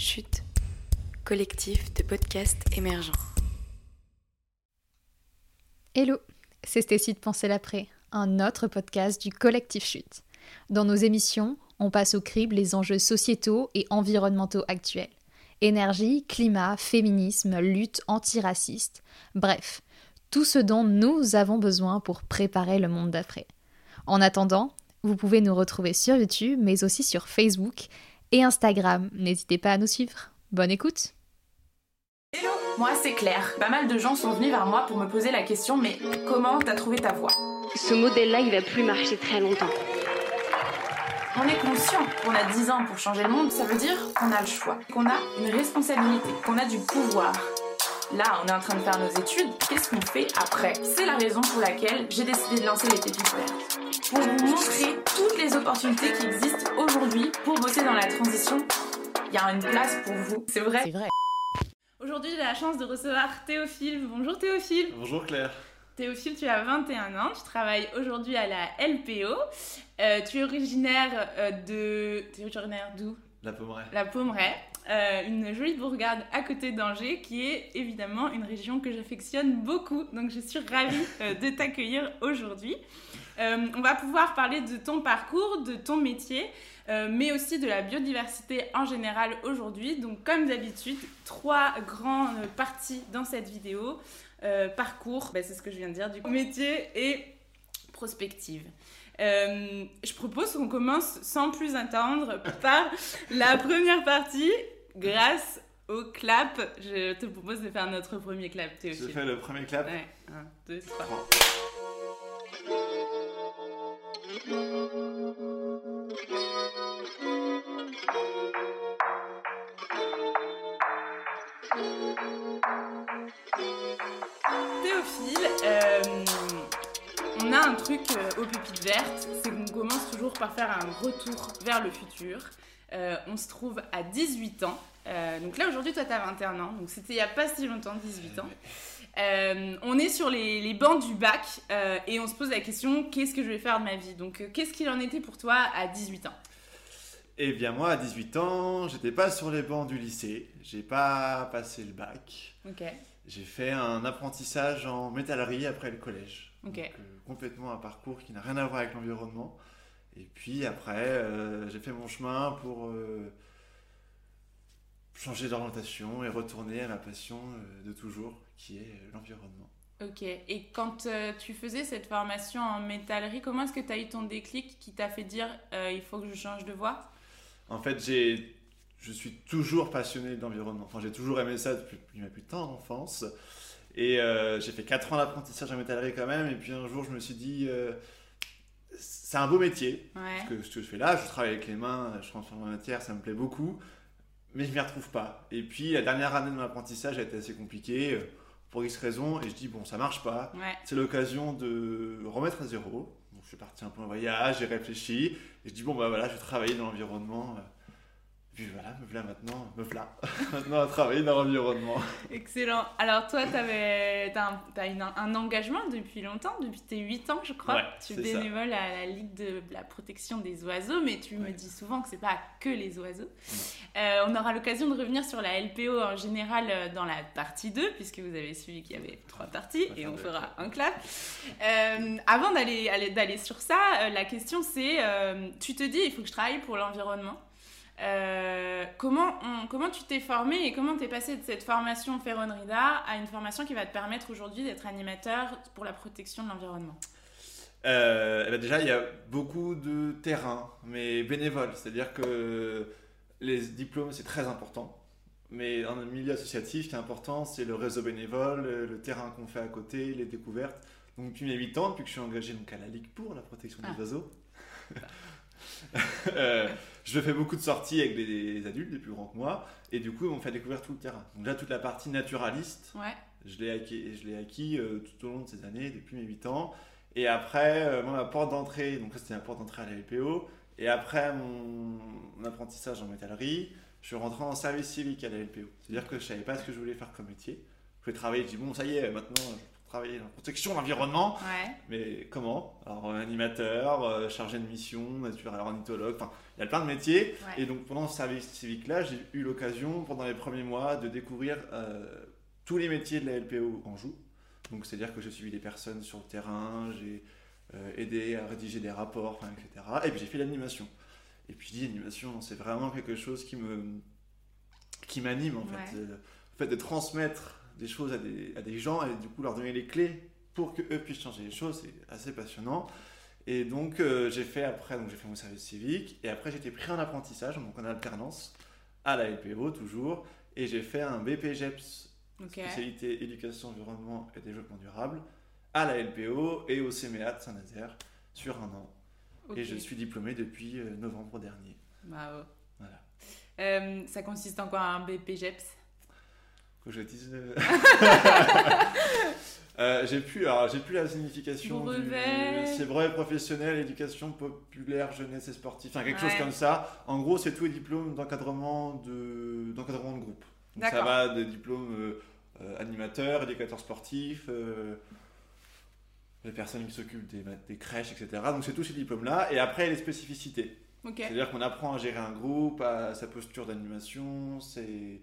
Chute, collectif de podcasts émergents. Hello, c'est Stécie de Penser l'après, un autre podcast du collectif Chute. Dans nos émissions, on passe au crible les enjeux sociétaux et environnementaux actuels. Énergie, climat, féminisme, lutte antiraciste, bref, tout ce dont nous avons besoin pour préparer le monde d'après. En attendant, vous pouvez nous retrouver sur YouTube, mais aussi sur Facebook et Instagram. N'hésitez pas à nous suivre. Bonne écoute Hello, moi c'est Claire. Pas mal de gens sont venus vers moi pour me poser la question mais comment t'as trouvé ta voix? Ce modèle-là, il va plus marcher très longtemps. On est conscient qu'on a 10 ans pour changer le monde, ça veut dire qu'on a le choix, qu'on a une responsabilité, qu'on a du pouvoir. Là, on est en train de faire nos études, qu'est-ce qu'on fait après? C'est la raison pour laquelle j'ai décidé de lancer les pépites vertes. Pour vous montrer toutes les opportunités qui existent dans la transition, il y a une place pour vous. C'est vrai. C'est vrai. Aujourd'hui, j'ai la chance de recevoir Théophile. Bonjour Théophile. Bonjour Claire. Théophile, tu as 21 ans, tu travailles aujourd'hui à la LPO. Euh, tu es originaire euh, de. Tu es originaire d'où? La Pommeraye. La Pommeraye, euh, une jolie bourgade à côté d'Angers, qui est évidemment une région que j'affectionne beaucoup. Donc je suis ravie euh, de t'accueillir aujourd'hui. Euh, on va pouvoir parler de ton parcours, de ton métier, euh, mais aussi de la biodiversité en général aujourd'hui. Donc comme d'habitude, trois grandes parties dans cette vidéo. Euh, parcours, ben, c'est ce que je viens de dire, du coup, métier et prospective. Je propose qu'on commence sans plus attendre par la première partie, grâce au clap. Je te propose de faire notre premier clap, Je Théophile. fais le premier clap. Ouais, un, deux, trois. Trois. Théophile, euh, on a un truc euh, aux pépites vertes, c'est qu'on commence toujours par faire un retour vers le futur. Euh, on se trouve à 18 ans. Euh, donc là aujourd'hui toi tu as 21 ans, donc c'était il n'y a pas si longtemps, 18 ans. Euh, on est sur les, les bancs du bac euh, et on se pose la question qu'est-ce que je vais faire de ma vie? Donc euh, qu'est-ce qu'il en était pour toi à 18 ans? Eh bien moi, à 18 ans, j'étais pas sur les bancs du lycée. J'ai pas passé le bac. J'ai fait un apprentissage en métallerie après le collège. Donc, complètement un parcours qui n'a rien à voir avec l'environnement. Et puis après, j'ai fait mon chemin pour changer d'orientation et retourner à ma passion de toujours, qui est euh, l'environnement. Ok, et quand euh, tu faisais cette formation en métallerie, comment est-ce que tu as eu ton déclic qui t'a fait dire euh, il faut que je change de voie? En fait, j'ai, je suis toujours passionné d'environnement. Enfin, j'ai toujours aimé ça depuis, depuis ma plus tendre enfance. Et euh, j'ai fait 4 ans d'apprentissage en métallerie quand même. Et puis un jour, je me suis dit, c'est un beau métier. Ouais. Parce que ce que je fais là, je travaille avec les mains, je transforme la matière, ça me plaît beaucoup. Mais je m'y retrouve pas. Et puis la dernière année de mon apprentissage a été assez compliquée pour X raisons. Et je dis, bon, ça marche pas. Ouais. C'est l'occasion de remettre à zéro. Donc, je suis parti un peu en voyage, j'ai réfléchi. Et je dis, bon, bah voilà, je vais travailler dans l'environnement. euh. Puis voilà, me voilà maintenant, me voilà. maintenant à travailler dans l'environnement. Excellent. Alors toi, tu as, une- un engagement depuis longtemps, depuis tes 8 ans, je crois. Ouais, tu es c'est ça. bénévole à la Ligue de la protection des oiseaux, mais tu me dis souvent que c'est pas que les oiseaux. Euh, on aura l'occasion de revenir sur la LPO en général euh, dans la partie 2, puisque vous avez suivi qu'il y avait trois parties, et on fera un clap. Euh, avant d'aller aller- d'aller sur ça, la question c'est, euh, tu te dis, il faut que je travaille pour l'environnement? Euh, comment, on- comment tu t'es formé et comment t'es passé de cette formation Ferronrida à une formation qui va te permettre aujourd'hui d'être animateur pour la protection de l'environnement? Euh, eh ben déjà, il y a beaucoup de terrain, mais bénévole. C'est-à-dire que les diplômes, c'est très important. Mais dans le milieu associatif, ce qui est important, c'est le réseau bénévole, le le terrain qu'on fait à côté, les découvertes. Donc depuis mes 8 ans, depuis que je suis engagé donc, à la Ligue pour la protection des Ah. oiseaux, euh, je fais beaucoup de sorties avec des, des adultes, des plus grands que moi, et du coup, on fait découvrir tout le terrain. Donc là, toute la partie naturaliste, Ouais, je l'ai acquis, je l'ai acquis euh, tout au long de ces années, depuis mes 8 ans. Et après, euh, moi, ma porte d'entrée, donc ça c'était ma porte d'entrée à la LPO. Et après mon, mon apprentissage en métallerie, je suis rentré en service civique à la LPO. C'est-à-dire que je savais pas ce que je voulais faire comme métier. Je voulais travailler, je dis bon, ça y est, maintenant je travailler dans la protection de l'environnement. Ouais. Mais comment? Alors, animateur, euh, chargé de mission, naturel, ornithologue, enfin, il y a plein de métiers. Ouais. Et donc, pendant ce service civique-là, j'ai eu l'occasion, pendant les premiers mois, de découvrir euh, tous les métiers de la LPO en joue. Donc, c'est-à-dire que j'ai suivi des personnes sur le terrain, j'ai euh, aidé à rédiger des rapports, enfin, etc. Et puis, j'ai fait l'animation. Et puis, je dis, l'animation, c'est vraiment quelque chose qui me qui m'anime, en fait. Ouais. Euh, le fait de transmettre des choses à des, à des gens et du coup leur donner les clés pour que eux puissent changer les choses, c'est assez passionnant. Et donc euh, j'ai fait après, donc j'ai fait mon service civique et après j'ai été pris en apprentissage, donc en alternance à la LPO toujours, et j'ai fait un BPGEPS, Ok. spécialité éducation, environnement et développement durable, à la LPO et au CMEA de Saint-Nazaire sur un an. Et je suis diplômé depuis euh, novembre dernier. Bravo. Voilà. Euh, ça consiste en quoi un BPGEPS que je dise. euh, euh, j'ai plus, alors j'ai plus la signification. Brevet. Du... C'est brevet professionnel, éducation populaire, jeunesse et sportif, enfin quelque Ouais. chose comme ça. En gros, c'est tous les diplômes d'encadrement de d'encadrement de groupe. Donc ça va des diplômes euh, euh, animateurs, éducateurs sportifs. euh, les personnes qui s'occupent des, des crèches, etc. Donc c'est tous ces diplômes-là. Et après, les spécificités. C'est-à-dire qu'on apprend à gérer un groupe, à sa posture d'animation, ses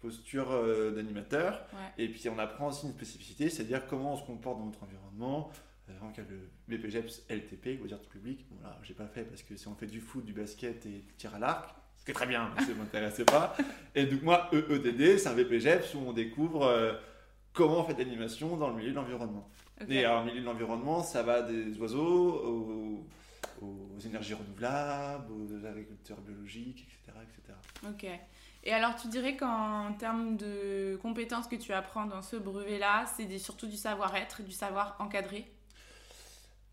postures euh, d'animateur. Ouais. Et puis on apprend aussi une spécificité, c'est-à-dire comment on se comporte dans notre environnement. Euh, y a le BPGEPS LTP, loisirs du public. Bon là, j'ai pas fait parce que si on fait du foot, du basket et du tir à l'arc, est très bien, mais ça m'intéressait pas. Et donc moi, EEDD, c'est un BPGEPS où on découvre euh, comment on fait de l'animation dans le milieu de l'environnement. Et alors, le milieu de l'environnement, ça va des oiseaux aux, aux énergies renouvelables, aux agriculteurs biologiques, etc. etc. Ok. Et alors, tu dirais qu'en termes de compétences que tu apprends dans ce brevet-là, c'est surtout du savoir-être, du savoir encadré?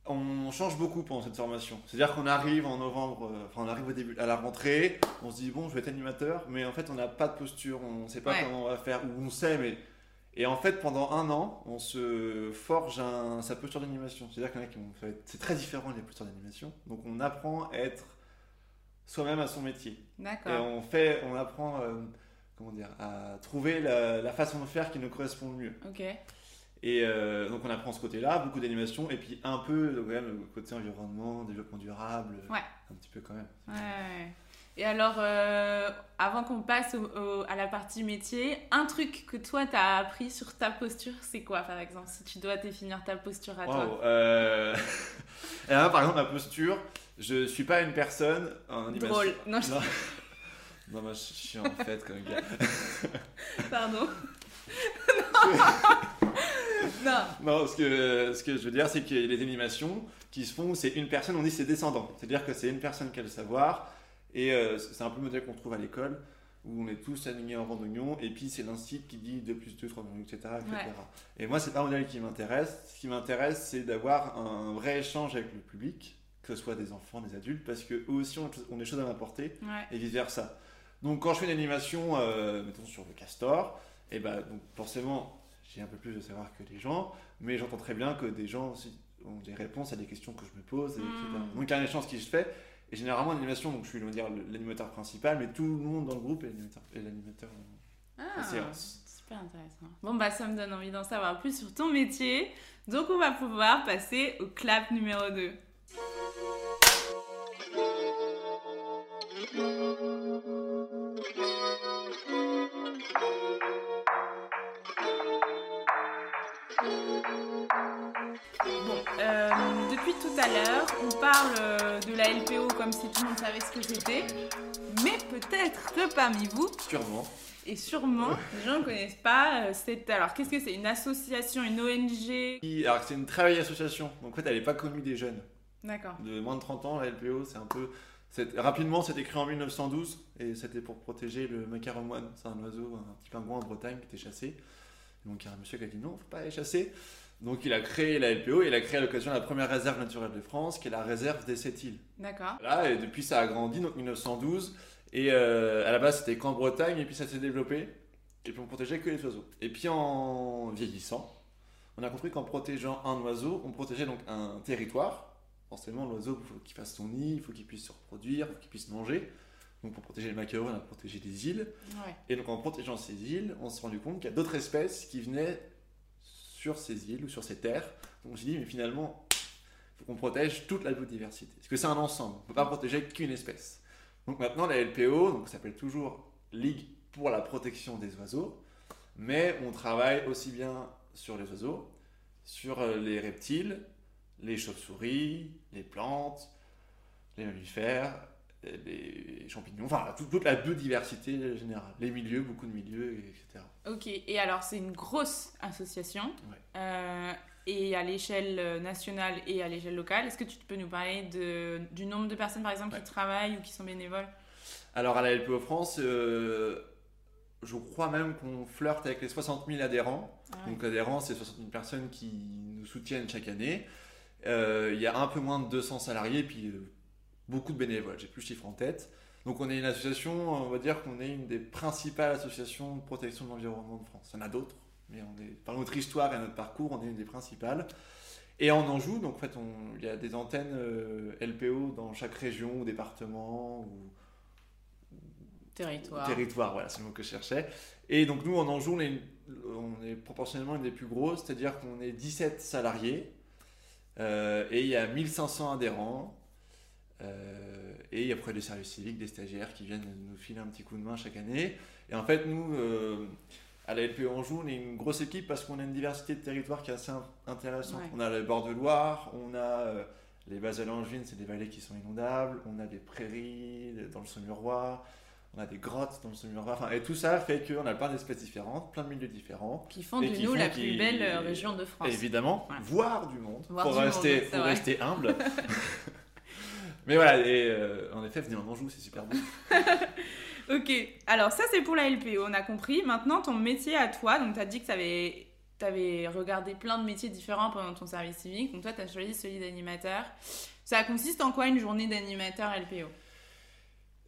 On change beaucoup pendant cette formation. C'est-à-dire qu'on arrive en novembre, euh, enfin on arrive au début, à la rentrée, on se dit bon, je vais être animateur, mais en fait on n'a pas de posture, on ne sait pas Ouais. comment on va faire, ou on sait, mais. Et en fait, pendant un an, on se forge un- sa posture d'animation. C'est-à-dire qu'il y en a qui vont. C'est très différent les postures d'animation. Donc on apprend à être soi-même à son métier. Et D'accord. on fait, on apprend, euh, comment dire, à trouver la, la façon de faire qui nous correspond le mieux. Ok. Et euh, donc on apprend ce côté-là, beaucoup d'animation, et puis un peu quand même le côté environnement, développement durable, Ouais. un petit peu quand même. Ouais. Et alors, euh, avant qu'on passe au- au- à la partie métier, un truc que toi t'as appris sur ta posture, c'est quoi par exemple Si tu dois définir ta posture à toi? euh... et là, par exemple, ma posture, je suis pas une personne animation. Drôle. Non, je- Non, non moi je suis en fait comme gars. pardon. non. Non, ce que, ce que je veux dire, c'est que les animations qui se font, c'est une personne, on dit c'est descendant. C'est-à-dire que c'est une personne qui a le savoir, et euh, c'est un peu le modèle qu'on trouve à l'école, où on est tous alignés en rang d'oignon, et puis c'est l'instit qui dit 2 plus 2, 3, etc. etc. Ouais. Et moi, c'est pas un modèle qui m'intéresse. Ce qui m'intéresse, c'est d'avoir un vrai échange avec le public, que ce soit des enfants, des adultes, parce qu'eux aussi ont, ont des choses à m'apporter Ouais. et vice versa. Donc quand je fais une animation, euh, mettons sur le castor, et ben donc forcément j'ai un peu plus de savoir que les gens, mais j'entends très bien que des gens aussi ont des réponses à des questions que je me pose, et etc. Mm. Donc il y a un échange qui se fait, et généralement en animation, donc je suis on va dire l'animateur principal, mais tout le monde dans le groupe est l'animateur- Ah, séance. super intéressant. Bon, bah, ça me donne envie d'en savoir plus sur ton métier. Donc, on va pouvoir passer au clap numéro 2. Bon, euh, depuis tout à l'heure, on parle euh, de la LPO comme si tout le monde savait ce que c'était. Mais peut-être que parmi vous, Sûrement. et sûrement, les gens ne connaissent pas. euh, c'est alors qu'est-ce que c'est? Une association, une ONG Alors c'est une très vieille association, donc en fait elle n'est pas connue des jeunes. D'accord. de moins de 30 ans, la LPO, c'est un peu. Rapidement, c'était créé en 1912 et c'était pour protéger le macaron moine. C'est un oiseau, un petit pingouin en Bretagne qui était chassé. Donc il y a un monsieur qui a dit non, faut pas aller chasser. Donc il a créé la LPO et il a créé à l'occasion la première réserve naturelle de France, qui est la réserve des sept îles. D'accord. Là, et depuis ça a grandi, donc 1912. Et euh, à la base, c'était qu'en Bretagne, et puis ça s'est développé. Et puis on protégeait que les oiseaux. Et puis en vieillissant, on a compris qu'en protégeant un oiseau, on protégeait donc un territoire. Forcément, l'oiseau, il faut qu'il fasse son nid, il faut qu'il puisse se reproduire, il faut qu'il puisse manger. Donc pour protéger les macarons, on a protégé les îles. Ouais. Et donc en protégeant ces îles, on s'est rendu compte qu'il y a d'autres espèces qui venaient sur ces îles ou sur ces terres. Donc on s'est dit, mais finalement, il faut qu'on protège toute la biodiversité. Parce que c'est un ensemble, on ne peut pas protéger qu'une espèce. Donc maintenant, la LPO, donc s'appelle toujours Ligue pour la protection des oiseaux, mais on travaille aussi bien sur les oiseaux, sur euh, les reptiles, les chauves-souris, les plantes, les mammifères, les champignons, enfin toute, toute la biodiversité générale, les milieux, beaucoup de milieux, etc. Ok, et alors c'est une grosse association, Ouais. euh, et à l'échelle nationale et à l'échelle locale. Est-ce que tu peux nous parler de, du nombre de personnes par exemple Ouais. qui travaillent ou qui sont bénévoles? Alors à la LPO France, euh, je crois même qu'on flirte avec les 60 000 adhérents. Ah ouais. Donc adhérents, c'est 60 000 personnes qui nous soutiennent chaque année. Euh, il y a un peu moins de 200 salariés, puis euh, beaucoup de bénévoles. J'ai plus le chiffre en tête. Donc on est une association, on va dire qu'on est une des principales associations de protection de l'environnement de France. Il y en a d'autres, mais on est, par notre histoire et notre parcours, on est une des principales. Et en Anjou, donc en fait, on- il y a des antennes euh, LPO dans chaque région ou département ou Territoire. territoire, voilà, c'est le mot que je cherchais. Et donc nous, en Anjou, on est, une- on est proportionnellement une des plus grosses, c'est-à-dire qu'on est 17 salariés euh, et il y a 1500 adhérents. euh, et il y a après des services civiques, des stagiaires qui viennent nous filer un petit coup de main chaque année. Et en fait, nous, euh, à la LPO Anjou, on est une grosse équipe parce qu'on a une diversité de territoires qui est assez in- intéressante. Ouais. On a le bord de Loire, on a les bases de Langevin, c'est des vallées qui sont inondables, on a des prairies dans le Saumurois, on a des grottes dans le Saumurois, enfin, et tout ça fait qu'on a plein d'espèces différentes, plein de milieux différents. Qui font de qui nous font la qui- plus belle euh, région de France. Évidemment, Ouais. voir du monde, Voir pour, du rester, pour humble. Mais voilà, et euh, en effet, venir en Anjou, c'est super beau. Ok, alors ça c'est pour la LPO, on a compris. Maintenant ton métier à toi, donc tu as dit que tu avais, regardé plein de métiers différents pendant ton service civique, donc toi tu as choisi celui d'animateur. Ça consiste en quoi une journée d'animateur LPO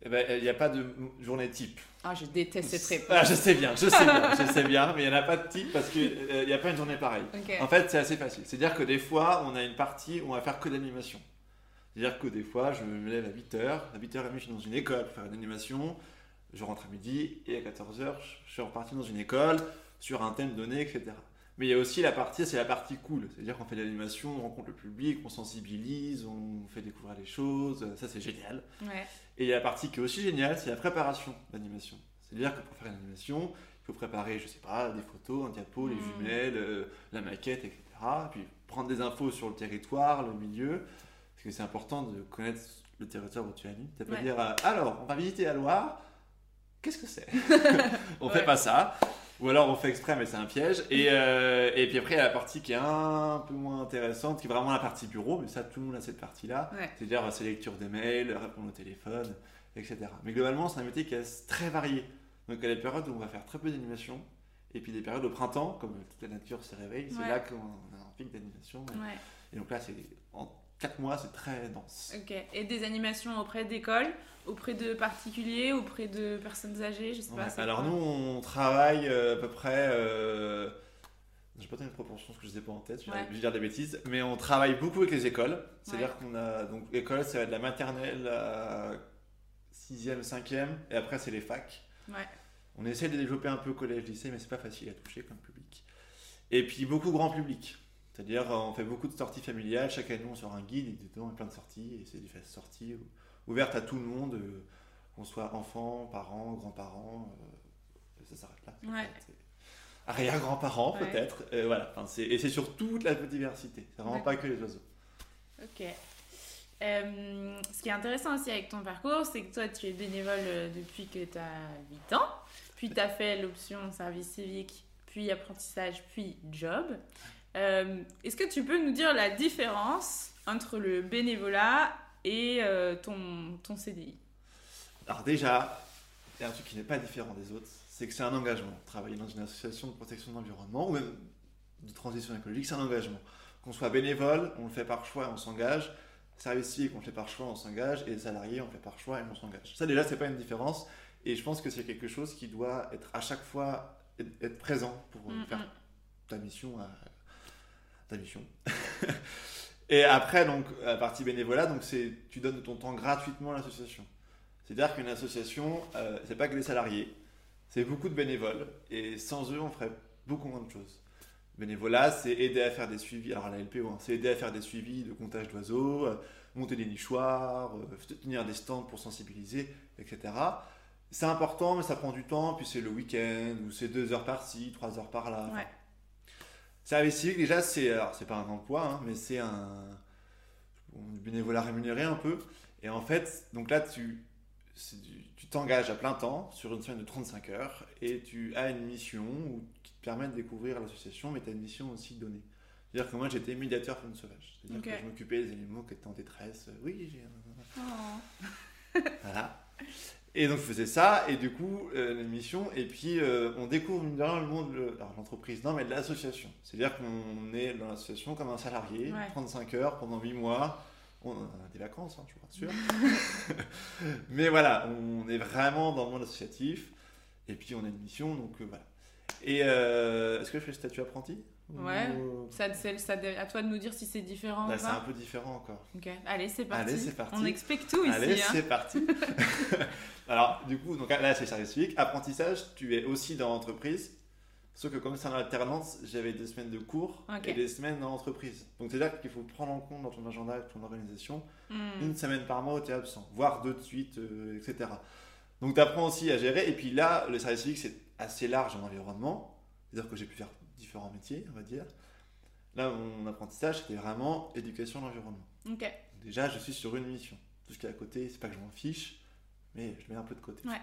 Eh ben, il n'y a pas de journée type. Ah, je déteste cette réponse. Ah, je sais bien, je sais bien, je sais bien, mais il n'y en a pas de type parce qu'il n'y a pas une journée pareille. En fait, c'est assez facile. C'est-à-dire que des fois, on a une partie où on va faire que d'animation. C'est-à-dire que des fois, je me lève à 8h, à 8h30, je suis dans une école pour faire une animation, je rentre à midi, et à 14h, je suis reparti dans une école sur un thème donné, etc. Mais il y a aussi la partie, c'est la partie cool. C'est-à-dire qu'on fait de l'animation, on rencontre le public, on sensibilise, on fait découvrir les choses, ça c'est génial. Ouais. Et il y a la partie qui est aussi géniale, c'est la préparation d'animation. C'est-à-dire que pour faire une animation, il faut préparer, je sais pas, des photos, un diapo, les Mm. jumelles, euh, la maquette, etc. Puis prendre des infos sur le territoire, le milieu, parce que c'est important de connaître le territoire où tu animes. Tu vas pas Ouais. dire, euh, alors, on va visiter la Loire, qu'est-ce que c'est? On Ouais. fait pas ça. Ou alors on fait exprès, mais c'est un piège. Et, euh, et puis après, il y a la partie qui est un peu moins intéressante, qui est vraiment la partie bureau, mais ça, tout le monde a cette partie-là. Ouais. C'est-à-dire c'est lecture des mails, répondre au téléphone, etc. Mais globalement, c'est un métier qui est très varié. Donc il y a des périodes où on va faire très peu d'animation, et puis des périodes au printemps, comme toute la nature se réveille, c'est Ouais. là qu'on a un pic d'animation. Ouais. Et donc là, c'est en 4 mois, c'est très dense. Ok. Et des animations auprès d'écoles, auprès de particuliers, auprès de personnes âgées, je sais pas. Ouais. c'est Alors quoi nous, on travaille euh, à peu près... Euh... Je vais pas de proportion que je sais pas en tête, je vais Ouais. dire des bêtises, mais on travaille beaucoup avec les écoles. C'est-à-dire Ouais. qu'on a... Donc école, ça va de la maternelle à 6e, 5e, et après c'est les facs. Ouais. On essaie de développer un peu collège-lycée, mais c'est pas facile à toucher comme public. Et puis beaucoup grand public. C'est-à-dire, on fait beaucoup de sorties familiales. Chaque année, on sort un guide, et dedans, il y a plein de sorties. Et c'est des sorties ou- ouvertes à tout le monde, euh, qu'on soit enfants, parents, grands-parents. euh, ça s'arrête là. Ouais. Arrière-grands-parents, Ouais. peut-être. euh, voilà. Enfin, c'est- et c'est sur toute la biodiversité. C'est vraiment pas que les oiseaux. Ok. Euh, ce qui est intéressant aussi avec ton parcours, c'est que toi, tu es bénévole depuis que tu as 8 ans, puis tu as fait l'option service civique, puis apprentissage, puis job. Euh, Est-ce que tu peux nous dire la différence entre le bénévolat et euh, ton, ton CDI Alors déjà, il y a un truc qui n'est pas différent des autres, c'est que c'est un engagement. Travailler dans une association de protection de l'environnement ou même de transition écologique, c'est un engagement. Qu'on soit bénévole, on le fait par choix, on s'engage. Service civique, on le fait par choix, on s'engage. Et salarié, on le fait par choix et on s'engage. Ça déjà, c'est pas une différence. Et je pense que c'est quelque chose qui doit être à chaque fois être présent pour Mm, faire mm. ta mission. à- ta mission. et après, donc, la partie bénévolat, donc c'est tu donnes ton temps gratuitement à l'association. C'est-à-dire qu'une association, euh, c'est pas que des salariés, c'est beaucoup de bénévoles, et sans eux, on ferait beaucoup moins de choses. Bénévolat, c'est aider à faire des suivis. Alors, la LPO, hein, c'est aider à faire des suivis de comptage d'oiseaux, euh, monter des nichoirs, euh, tenir des stands pour sensibiliser, etc. C'est important, mais ça prend du temps. Puis c'est le week-end, ou c'est deux heures par-ci, trois heures par-là. Ouais. Service civique, déjà, c'est pas un emploi, hein, mais c'est un bénévolat rémunéré un peu. Et en fait, donc là, tu c'est du- tu t'engages à plein temps sur une semaine de 35 heures et tu as une mission où- qui te permet de découvrir l'association, mais tu as une mission aussi donnée. C'est-à-dire que moi, j'étais médiateur faune sauvage. C'est-à-dire que je m'occupais des animaux qui étaient en détresse. Oui, j'ai un- Oh. voilà. Et donc je faisais ça, et du coup, euh, l'émission, et puis euh, on découvre mine de rien, le monde, de l'entreprise, non, mais de l'association. C'est-à-dire qu'on est dans l'association comme un salarié, Ouais. 35 heures pendant 8 mois. On a des vacances, hein, je vous rassure. mais voilà, on est vraiment dans le monde associatif, et puis on a une mission, donc euh, voilà. Et euh, est-ce que je fais le statut apprenti? Ouais. Ou- Ça, c'est ça, à toi de nous dire si c'est différent Là, ou c'est un peu différent encore. Ok, allez, c'est parti. Allez, c'est parti. On explique tout ici. Allez, hein. c'est parti. Alors, du coup, donc là, c'est service civique. Apprentissage, tu es aussi dans l'entreprise. Sauf que comme c'est en alternance, j'avais des semaines de cours et des semaines dans l'entreprise. Donc, c'est-à-dire qu'il faut prendre en compte dans ton agenda et ton organisation Hmm. une semaine par mois où tu es absent, voire deux de suite, euh, etc. Donc, tu apprends aussi à gérer. Et puis là, le service civique, c'est assez large en environnement. C'est-à-dire que j'ai pu faire différents métiers, on va dire. Là, mon apprentissage, c'était vraiment éducation de l'environnement. Déjà, je suis sur une mission. Tout ce qui est à côté, c'est pas que je m'en fiche, mais je mets un peu de côté. Ouais.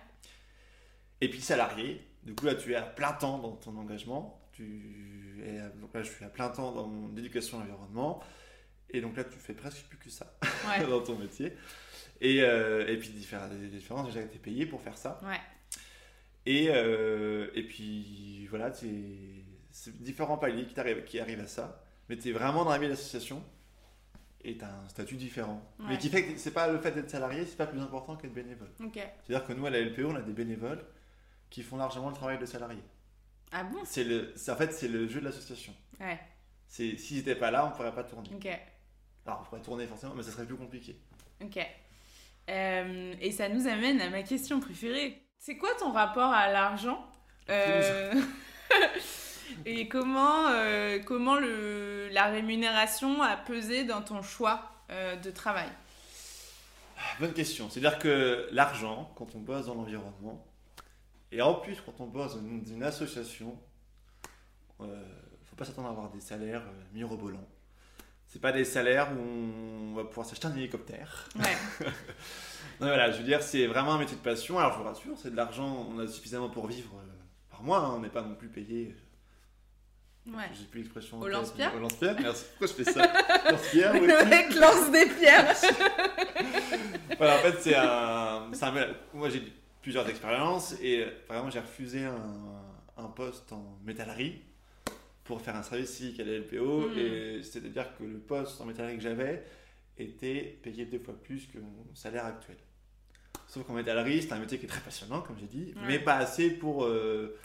Et puis salarié, du coup là tu es à plein temps dans ton engagement. Tu es à- donc là je suis à plein temps dans mon éducation à l'environnement. Et donc là tu fais presque plus que ça ouais, dans ton métier. Et, euh, et puis différentes des différences, déjà tu es payé pour faire ça. ouais. Et, euh, et puis voilà, c'est différents paliers qui, t'arrivent- qui arrivent à ça. Mais tu es vraiment dans la vie de l'association et tu as un statut différent. Ouais. Mais qui fait que c'est pas le fait d'être salarié, c'est pas plus important qu'être bénévole. C'est-à-dire que nous à la LPO, on a des bénévoles qui font largement le travail de salarié. Ah bon? C'est le, en fait, c'est le jeu de l'association. Ouais, C'est, s'ils n'étaient pas là, on pourrait pas tourner. ok, Alors, on pourrait tourner forcément, mais ça serait plus compliqué. ok. Euh, et ça nous amène à ma question préférée. C'est quoi ton rapport à l'argent? Euh, Et comment, euh, comment le, la rémunération a pesé dans ton choix euh, de travail? Bonne question. C'est-à-dire que l'argent, quand on bosse dans l'environnement, et en plus quand on bosse dans une, association, euh, faut pas s'attendre à avoir des salaires mirobolants. C'est pas des salaires où on va pouvoir s'acheter un hélicoptère. Ouais, Non, voilà, je veux dire, c'est vraiment un métier de passion. Alors je vous rassure, c'est de l'argent, on a suffisamment pour vivre par mois. hein. On n'est pas non plus payé. Ouais. J'ai plus l'expression. Au lance-pierre Au lance-pierre, merci. Pourquoi je fais ça Lance-pierre. Le mec lance des pierres Voilà, en fait, c'est un, Moi, j'ai plusieurs expériences et euh, vraiment, j'ai refusé un, un poste en métallerie pour faire un service civique à la LPO. Mm. Et c'est-à-dire que le poste en métallerie que j'avais était payé deux fois plus que mon salaire actuel. Sauf qu'en métallerie, c'est un métier qui est très passionnant, comme j'ai dit, Ouais. mais pas assez pour, euh,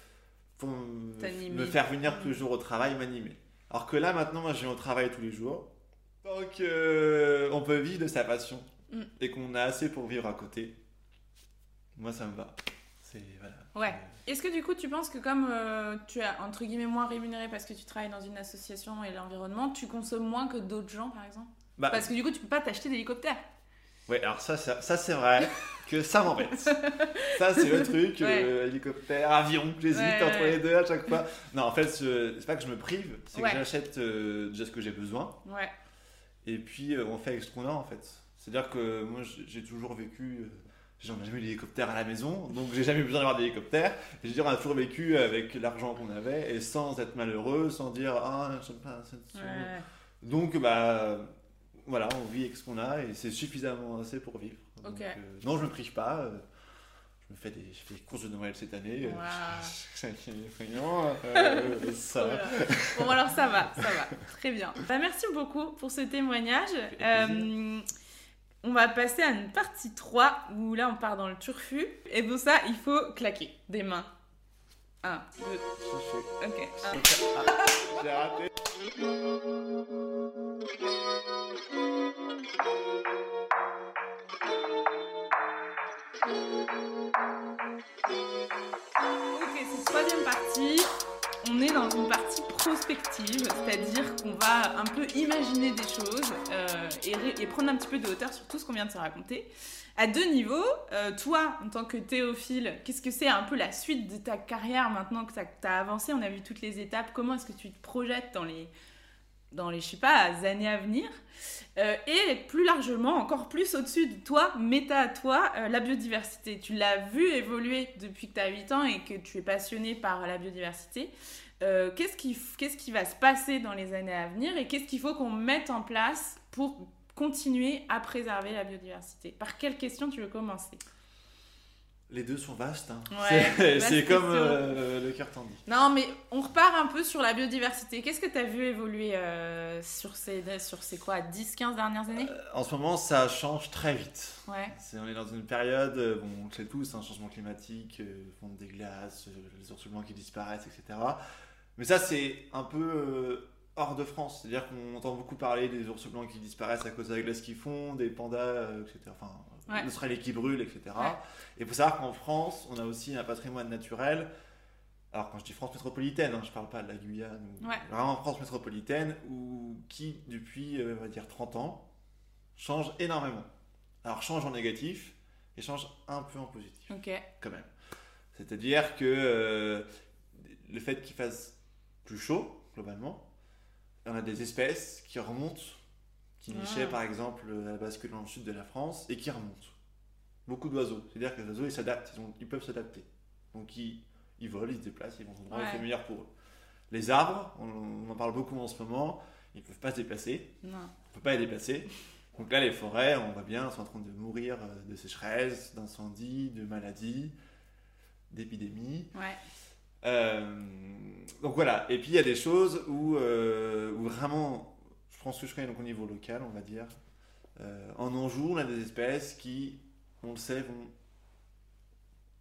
pour me, faire venir tous les jours au travail, m'animer. Alors que là, maintenant, moi, je viens au travail tous les jours. Donc, euh, on peut vivre de sa passion Mm. et qu'on a assez pour vivre à côté. Moi, ça me va. C'est voilà. Ouais. Est-ce que du coup tu penses que comme euh, tu es entre guillemets moins rémunéré parce que tu travailles dans une association et l'environnement, tu consommes moins que d'autres gens par exemple? Bah, Parce que du coup tu peux pas t'acheter d'hélicoptère. Ouais, alors ça, ça, ça, c'est vrai que ça m'embête. ça, c'est le truc, euh, hélicoptère, avion, j'hésite Ouais, entre les deux à chaque fois. Non, en fait, ce- c'est pas que je me prive, c'est que j'achète euh, déjà ce que j'ai besoin, et puis euh, on fait avec ce qu'on a en fait. C'est-à-dire que moi, j'ai toujours vécu, euh, j'en ai jamais eu d'hélicoptère à la maison, donc j'ai jamais eu besoin d'avoir d'hélicoptère. Je veux dire, on a toujours vécu avec l'argent qu'on avait, et sans être malheureux, sans dire, ah, pas cette donc, bah, voilà, on vit avec ce qu'on a et c'est suffisamment assez pour vivre. Donc, euh, non, je me prive pas. euh, je me fais des, je fais des courses de Noël cette année. euh, effrayant, euh, ça. Voilà. Bon alors ça va, ça va, très bien. Bah, merci beaucoup pour ce témoignage. on va passer à une partie 3 où là on part dans le turfu. Et pour ça il faut claquer des mains. 1, 2, Je fais- ok. un. Ah, J'ai raté. Troisième partie. on est dans une partie prospective, c'est-à-dire qu'on va un peu imaginer des choses euh, et, prendre un petit peu de hauteur sur tout ce qu'on vient de se raconter. À deux niveaux, euh, toi, en tant que théophile, qu'est-ce que c'est un peu la suite de ta carrière maintenant que tu as avancé On a vu toutes les étapes. Comment est-ce que tu te projettes dans les, dans les je sais pas, années à venir Euh, Et plus largement, encore plus au-dessus de toi, méta à toi, euh, la biodiversité. Tu l'as vu évoluer depuis que tu as 8 ans et que tu es passionné par la biodiversité. Euh, qu'est-ce, qui, qu'est-ce qui va se passer dans les années à venir et qu'est-ce qu'il faut qu'on mette en place pour continuer à préserver la biodiversité? Par quelle question tu veux commencer? Les deux sont vastes. hein. Ouais, c'est comme euh, le cœur tendit. Non, mais on repart un peu sur la biodiversité. Qu'est-ce que tu as vu évoluer euh, sur, ces, sur ces quoi, 10-15 dernières années? Euh, En ce moment, ça change très vite. Ouais. On est dans une période, bon, on le sait tous, un changement climatique, fonte des glaces, les ours blancs qui disparaissent, etc. Mais ça, c'est un peu hors de France. C'est-à-dire qu'on entend beaucoup parler des ours blancs qui disparaissent à cause de la glace qu'ils font, des pandas, etc. Enfin, Ouais. l'Australie qui brûle, etc. Ouais. Et il faut savoir qu'en France, on a aussi un patrimoine naturel. Alors, quand je dis France métropolitaine, hein, je parle pas de la Guyane, ou Ouais. vraiment France métropolitaine, où, qui, depuis, euh, on va dire, 30 ans, change énormément. Alors, change en négatif et change un peu en positif, quand même. C'est-à-dire que euh, le fait qu'il fasse plus chaud, globalement, on a des espèces qui remontent, qui Ah. nichaient, par exemple, à la bascule dans le sud de la France, et qui remontent. Beaucoup d'oiseaux. C'est-à-dire que les oiseaux, ils s'adaptent, ils, peuvent s'adapter. Donc, ils, ils volent, ils se déplacent, ils vont où Ouais. c'est meilleur pour eux. Les arbres, on, on en parle beaucoup en ce moment, ils ne peuvent pas se déplacer, Non. on ne peut pas les déplacer. Donc là, les forêts, on voit bien, sont en train de mourir euh, de sécheresse, d'incendies, de maladies, d'épidémies. Ouais. Euh, donc voilà, et puis il y a des choses où, euh, où vraiment, je prends ce que je connais donc au niveau local, on va dire. Euh, en Anjou, on a des espèces qui, on le sait, vont,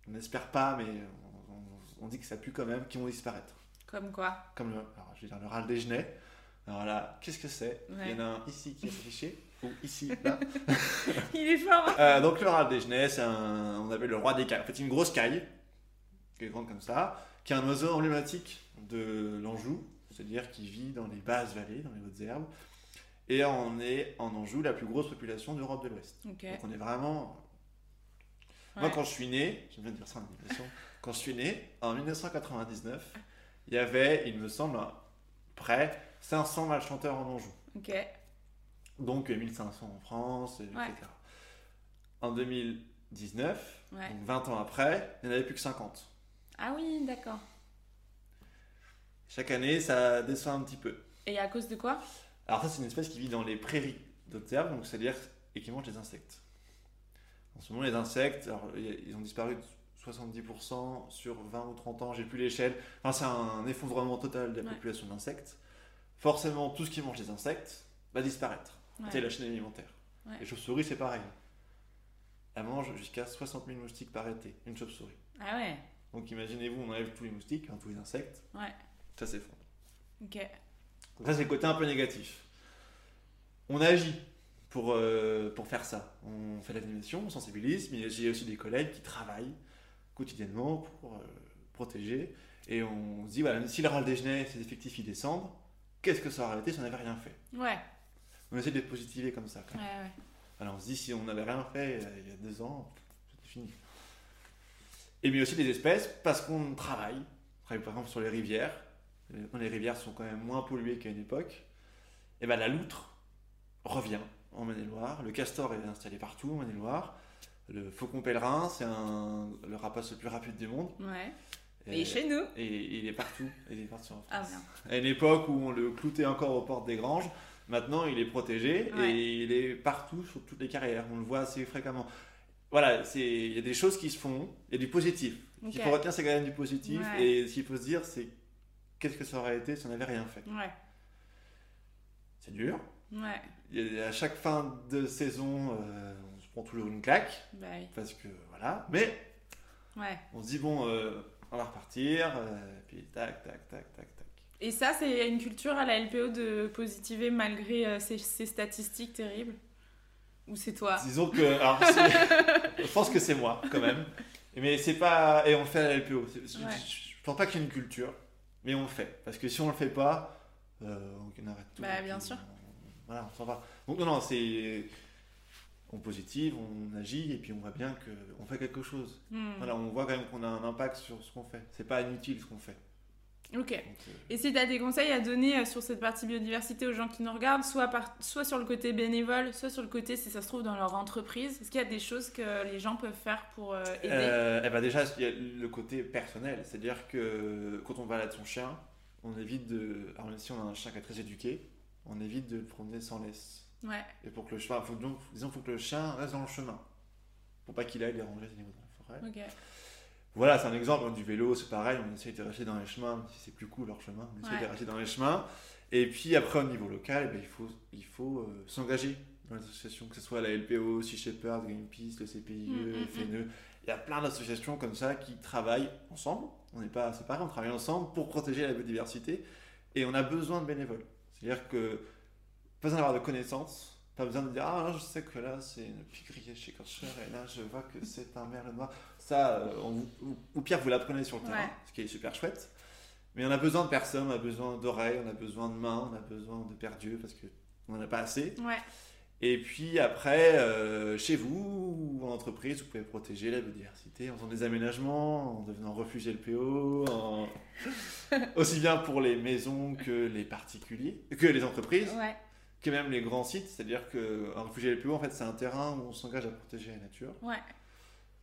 on n'espère pas, mais on, on- on dit que ça pue quand même, qui vont disparaître. Comme quoi? Comme le, alors, je vais dire le râle des genêts. Alors là, qu'est-ce que c'est? Ouais. Il y en a un ici qui est affiché, ou ici, là. Il est fort. hein Euh, donc le râle des genêts, c'est un, on appelle le roi des cailles. En fait, c'est une grosse caille, qui est grande comme ça, qui est un oiseau emblématique de l'Anjou, c'est-à-dire qui vit dans les basses vallées, dans les hautes herbes. Et on est en Anjou la plus grosse population d'Europe de l'Ouest. Donc on est vraiment. Moi, quand je suis né, j'aime bien dire ça en animation, quand je suis né, en 1999, il y avait, il me semble, près 500 malchanteurs en Anjou. Ok. Donc euh, 1500 en France, etc. Ouais. En 2019, Ouais. donc 20 ans après, il n'y en avait plus que 50. Ah oui, d'accord. Chaque année, ça descend un petit peu. Et à cause de quoi? Alors ça, c'est une espèce qui vit dans les prairies d'autres herbes, donc c'est-à-dire et qui mange les insectes. En ce moment, les insectes, alors, ils ont disparu de 70% sur 20 ou 30 ans, j'ai plus l'échelle. Enfin, c'est un effondrement total de la Ouais. population d'insectes. Forcément, tout ce qui mange les insectes va disparaître. Ouais. C'est la chaîne alimentaire. Ouais. Les chauves-souris, c'est pareil. Elles mangent jusqu'à 60 000 moustiques par été, une chauve-souris. Ah ouais. Donc imaginez-vous, on enlève tous les moustiques, hein, tous les insectes, Ouais. Ça s'effondre. Ok. Donc ça, c'est le côté un peu négatif. On agit pour, euh, pour faire ça. On fait l'animation, on sensibilise, mais j'ai aussi des collègues qui travaillent quotidiennement pour euh, protéger. Et on se dit, voilà, si le râle des genêts, ses effectifs, ils descendent, qu'est-ce que ça aurait été si on n'avait rien fait? Ouais. On essaie d'être positivé comme ça. quand Ouais, même. ouais. Alors on se dit, si on n'avait rien fait euh, il y a deux ans, c'était fini. Et mais aussi des espèces, parce qu'on travaille. On travaille par exemple sur les rivières. Euh, les rivières sont quand même moins polluées qu'à une époque, et ben la loutre revient en Maine-et-Loire. Le castor est installé partout en Maine-et-Loire. Le faucon pèlerin, c'est un, le rapace le plus rapide du monde. Ouais. Et chez nous et il est partout. Il est partout en Ah France. À une époque où on le cloutait encore aux portes des granges, maintenant il est protégé Ouais. et il est partout sur toutes les carrières. On le voit assez fréquemment. Voilà, c'est- il y a des choses qui se font, il y a du positif. Ce Ok. qu'il faut retenir, c'est quand même du positif. Ouais. Et ce qu'il faut se dire, c'est qu'est-ce que ça aurait été si on n'avait rien fait. Ouais. C'est dur. Ouais. A- à chaque fin de saison, euh, on se prend toujours une claque, Bah oui. parce que voilà. Mais Ouais. on se dit, bon, euh, on va repartir, euh, puis tac, tac, tac, tac, tac. Et ça, c'est une culture à la LPO de positiver malgré ces, ces statistiques terribles? Ou c'est toi? Disons que. Alors, je pense que c'est moi, quand même. Mais c'est pas. Et on le fait à la LPO. Je- Ouais. Je, je pense pas qu'il y ait une culture. Mais on le fait. Parce que si on le fait pas, euh, on arrête tout. Bah, bien sûr. on- voilà, on s'en va. Donc non, non, c'est... On positive, on agit, et puis on voit bien qu'on fait quelque chose. Hmm. Voilà, on voit quand même qu'on a un impact sur ce qu'on fait. C'est pas inutile ce qu'on fait. Ok. Donc, euh, Et si tu as des conseils à donner euh, sur cette partie biodiversité aux gens qui nous regardent, soit, par- soit sur le côté bénévole, soit sur le côté, si ça se trouve, dans leur entreprise, est-ce qu'il y a des choses que les gens peuvent faire pour euh, aider? Euh, eh ben déjà, il y a le côté personnel. C'est-à-dire que quand on balade son chien, on évite de. Alors, même si on a un chien qui est très éduqué, on évite de le promener sans laisse. Ouais, Et pour que le chemin. Faut, donc, disons, faut que le chien reste dans le chemin. Pour pas qu'il aille déranger les animaux dans la forêt. ok. Voilà, c'est un exemple. Du vélo, c'est pareil. On essaye de rester dans les chemins, même si c'est plus cool leur chemin. On essaye Ouais. de dans les chemins. Et puis après, au niveau local, eh ben, il faut, il faut euh, s'engager dans les associations, que ce soit la LPO, Sea Shepherd, Greenpeace, le CPIE, Mm, mm, FNE. Il y a plein d'associations comme ça qui travaillent ensemble. On n'est pas séparés, on travaille ensemble pour protéger la biodiversité. Et on a besoin de bénévoles. C'est-à-dire que pas besoin d'avoir de connaissances. Pas besoin de dire Ah, là, je sais que là, c'est une pigrier chez Korcher, et là, je vois que c'est un merle noir. Ça, euh, on- ou, ou pire, vous l'apprenez sur le terrain, Ouais. ce qui est super chouette. Mais on a besoin de personnes, on a besoin d'oreilles, on a besoin de mains, on a besoin de perdus parce qu'on n'en a pas assez. Ouais, Et puis après, euh, chez vous ou en entreprise, vous pouvez protéger la biodiversité en faisant des aménagements, en devenant refuge LPO, en- aussi bien pour les maisons que les particuliers, que les entreprises, ouais, que même les grands sites. C'est-à-dire qu'un refuge LPO, en fait, c'est un terrain où on s'engage à protéger la nature. ouais.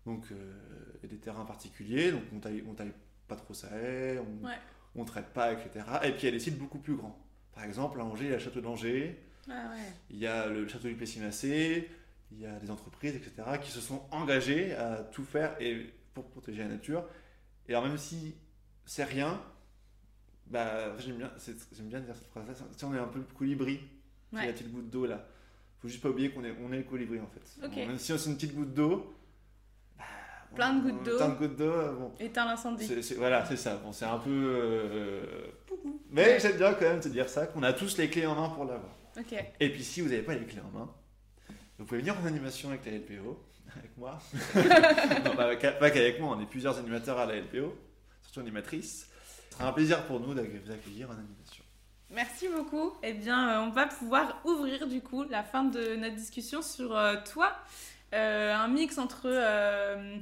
Donc, euh, il y a des terrains particuliers, donc on taille, on taille pas trop ça on, Ouais. on traite pas, etc. Et puis il y a des sites beaucoup plus grands. Par exemple, à Angers, il y a le château d'Angers, Ah ouais. il y a le château du Plessis-Massé, il y a des entreprises, etc., qui se sont engagées à tout faire et pour protéger la nature. Et alors, même si c'est rien, bah, j'aime bien, j'aime bien dire cette phrase-là, si on est un peu le colibri, il y a Ouais. la petite goutte d'eau là. faut juste pas oublier qu'on est, on est le colibri en fait. Même si c'est une petite goutte d'eau, Plein de gouttes d'eau. Plein de gouttes d'eau, euh, bon. Éteins l'incendie. Voilà, c'est ça. Bon, c'est un peu. euh, Mais j'aime bien quand même te dire ça, qu'on a tous les clés en main pour l'avoir. Ok. Et puis si vous n'avez pas les clés en main, vous pouvez venir en animation avec la LPO, avec moi. non, pas, qu'avec moi, on est plusieurs animateurs à la LPO, surtout animatrices. Ce sera un plaisir pour nous d'acc- vous accueillir en animation. Merci beaucoup. Eh bien, euh, on va pouvoir ouvrir du coup la fin de notre discussion sur euh, toi. Euh, un mix entre euh,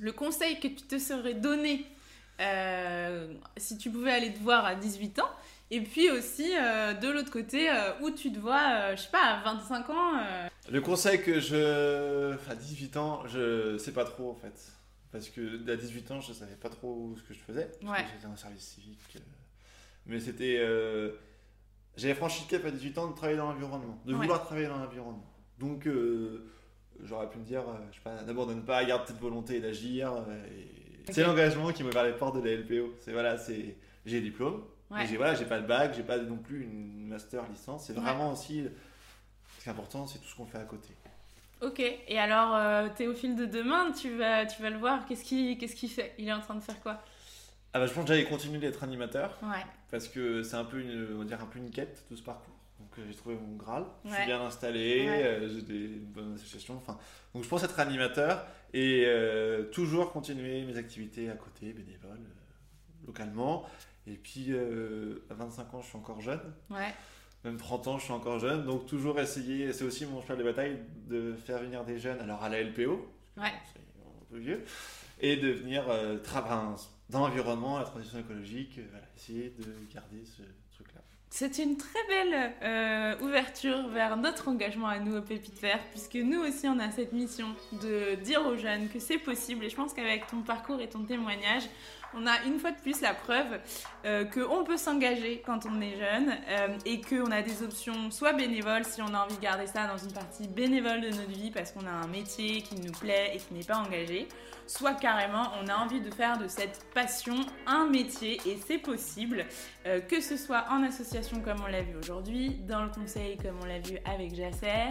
le conseil que tu te serais donné euh, si tu pouvais aller te voir à 18 ans, et puis aussi euh, de l'autre côté euh, où tu te vois, je sais pas, à 25 ans. Le conseil que je. À 18 ans, je sais pas trop en fait. Parce que à 18 ans, je savais pas trop ce que je faisais. Parce Ouais. que j'étais en service civique. Mais c'était. J'avais franchi le cap à 18 ans de travailler dans l'environnement, de Ouais. vouloir travailler dans l'environnement. Donc, euh, j'aurais pu me dire, euh, je sais pas, n'abandonne pas, garde cette volonté d'agir. euh, C'est l'engagement qui m'ouvre les portes de la LPO. C'est voilà, c'est. J'ai le diplôme, Ouais. mais j'ai voilà, j'ai pas de bac, j'ai pas non plus une master licence. C'est Ouais. vraiment aussi. Ce qui est important, c'est tout ce qu'on fait à côté. Ok, et alors euh, Théophile de demain, tu vas, tu vas le voir, qu'est-ce qu'il fait? Il est en train de faire quoi? Ah bah, je pense que j'allais continuer d'être animateur Ouais, parce que c'est un peu une, on va dire un peu une quête tout ce parcours. Euh, j'ai trouvé mon graal, je suis bien installé, Ouais. euh, j'ai des une bonne association. Enfin, donc je pense être animateur et euh, toujours continuer mes activités à côté, bénévoles, euh, localement. Et puis à 25 ans, je suis encore jeune. ouais, Même 30 ans, je suis encore jeune. Donc toujours essayer, c'est aussi mon cheval de bataille, de faire venir des jeunes, alors à la LPO, ouais. c'est un peu vieux, et de venir travailler dans l'environnement, la transition écologique, voilà, essayer de garder ce. C'est une très belle euh, ouverture vers notre engagement à nous au Pépite Vert, puisque nous aussi on a cette mission de dire aux jeunes que c'est possible. Et je pense qu'avec ton parcours et ton témoignage, on a une fois de plus la preuve euh, qu'on peut s'engager quand on est jeune euh, et qu'on a des options soit bénévoles si on a envie de garder ça dans une partie bénévole de notre vie parce qu'on a un métier qui nous plaît et qui n'est pas engagé, soit carrément on a envie de faire de cette passion un métier et c'est possible. Euh, que ce soit en association comme on l'a vu aujourd'hui, dans le conseil comme on l'a vu avec Jasser,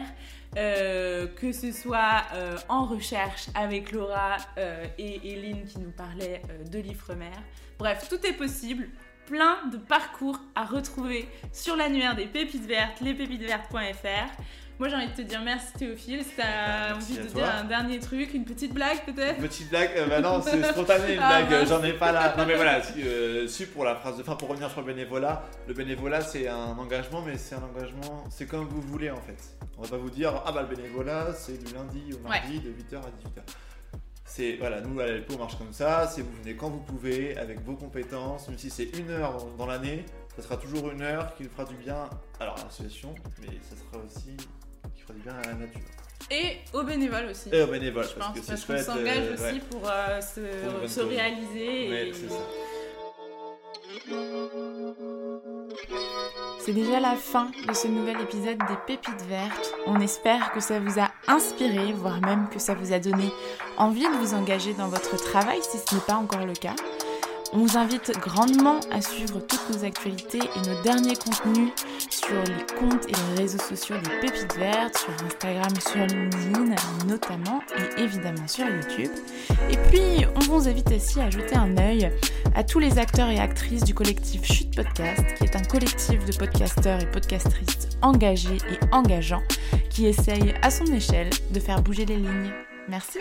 euh, que ce soit euh, en recherche avec Laura euh, et Eline qui nous parlaient euh, de l'Ifremer. Bref, tout est possible. Plein de parcours à retrouver sur l'annuaire des pépites vertes, lespépitesvertes.fr. Moi, j'ai envie de te dire merci Théophile. Si t'as envie de toi. dire un dernier truc, une petite blague peut-être? Petite blague, euh, bah non, c'est spontané une Ah, blague, mince. j'en ai pas là. Non mais voilà, si, euh, su pour la phrase de fin, pour revenir sur le bénévolat, le bénévolat c'est un engagement, mais c'est un engagement, c'est comme vous voulez en fait. On va pas vous dire, ah bah le bénévolat c'est du lundi au mardi de 8h à 18h. C'est, voilà, nous à l'LP on marche comme ça, c'est vous venez quand vous pouvez, avec vos compétences, même si c'est une heure dans l'année, ça sera toujours une heure qui fera du bien, alors à l'association, mais ça sera aussi qui du bien à la nature. Et aux bénévoles aussi. Et aux bénévoles, je parce pense, que c'est parce qu'on chouette. s'engage euh, aussi ouais. pour euh, se, Pour réaliser. Ouais, et- c'est ça. C'est déjà la fin de ce nouvel épisode des Pépites Vertes. On espère que ça vous a inspiré, voire même que ça vous a donné envie de vous engager dans votre travail si ce n'est pas encore le cas. On vous invite grandement à suivre toutes nos actualités et nos derniers contenus sur les comptes et les réseaux sociaux des Pépites Vertes, sur Instagram, sur LinkedIn notamment, et évidemment sur YouTube. Et puis, on vous invite aussi à jeter un œil à tous les acteurs et actrices du collectif Chute Podcast, qui est un collectif de podcasteurs et podcastrices engagés et engageants, qui essaye à son échelle de faire bouger les lignes. Merci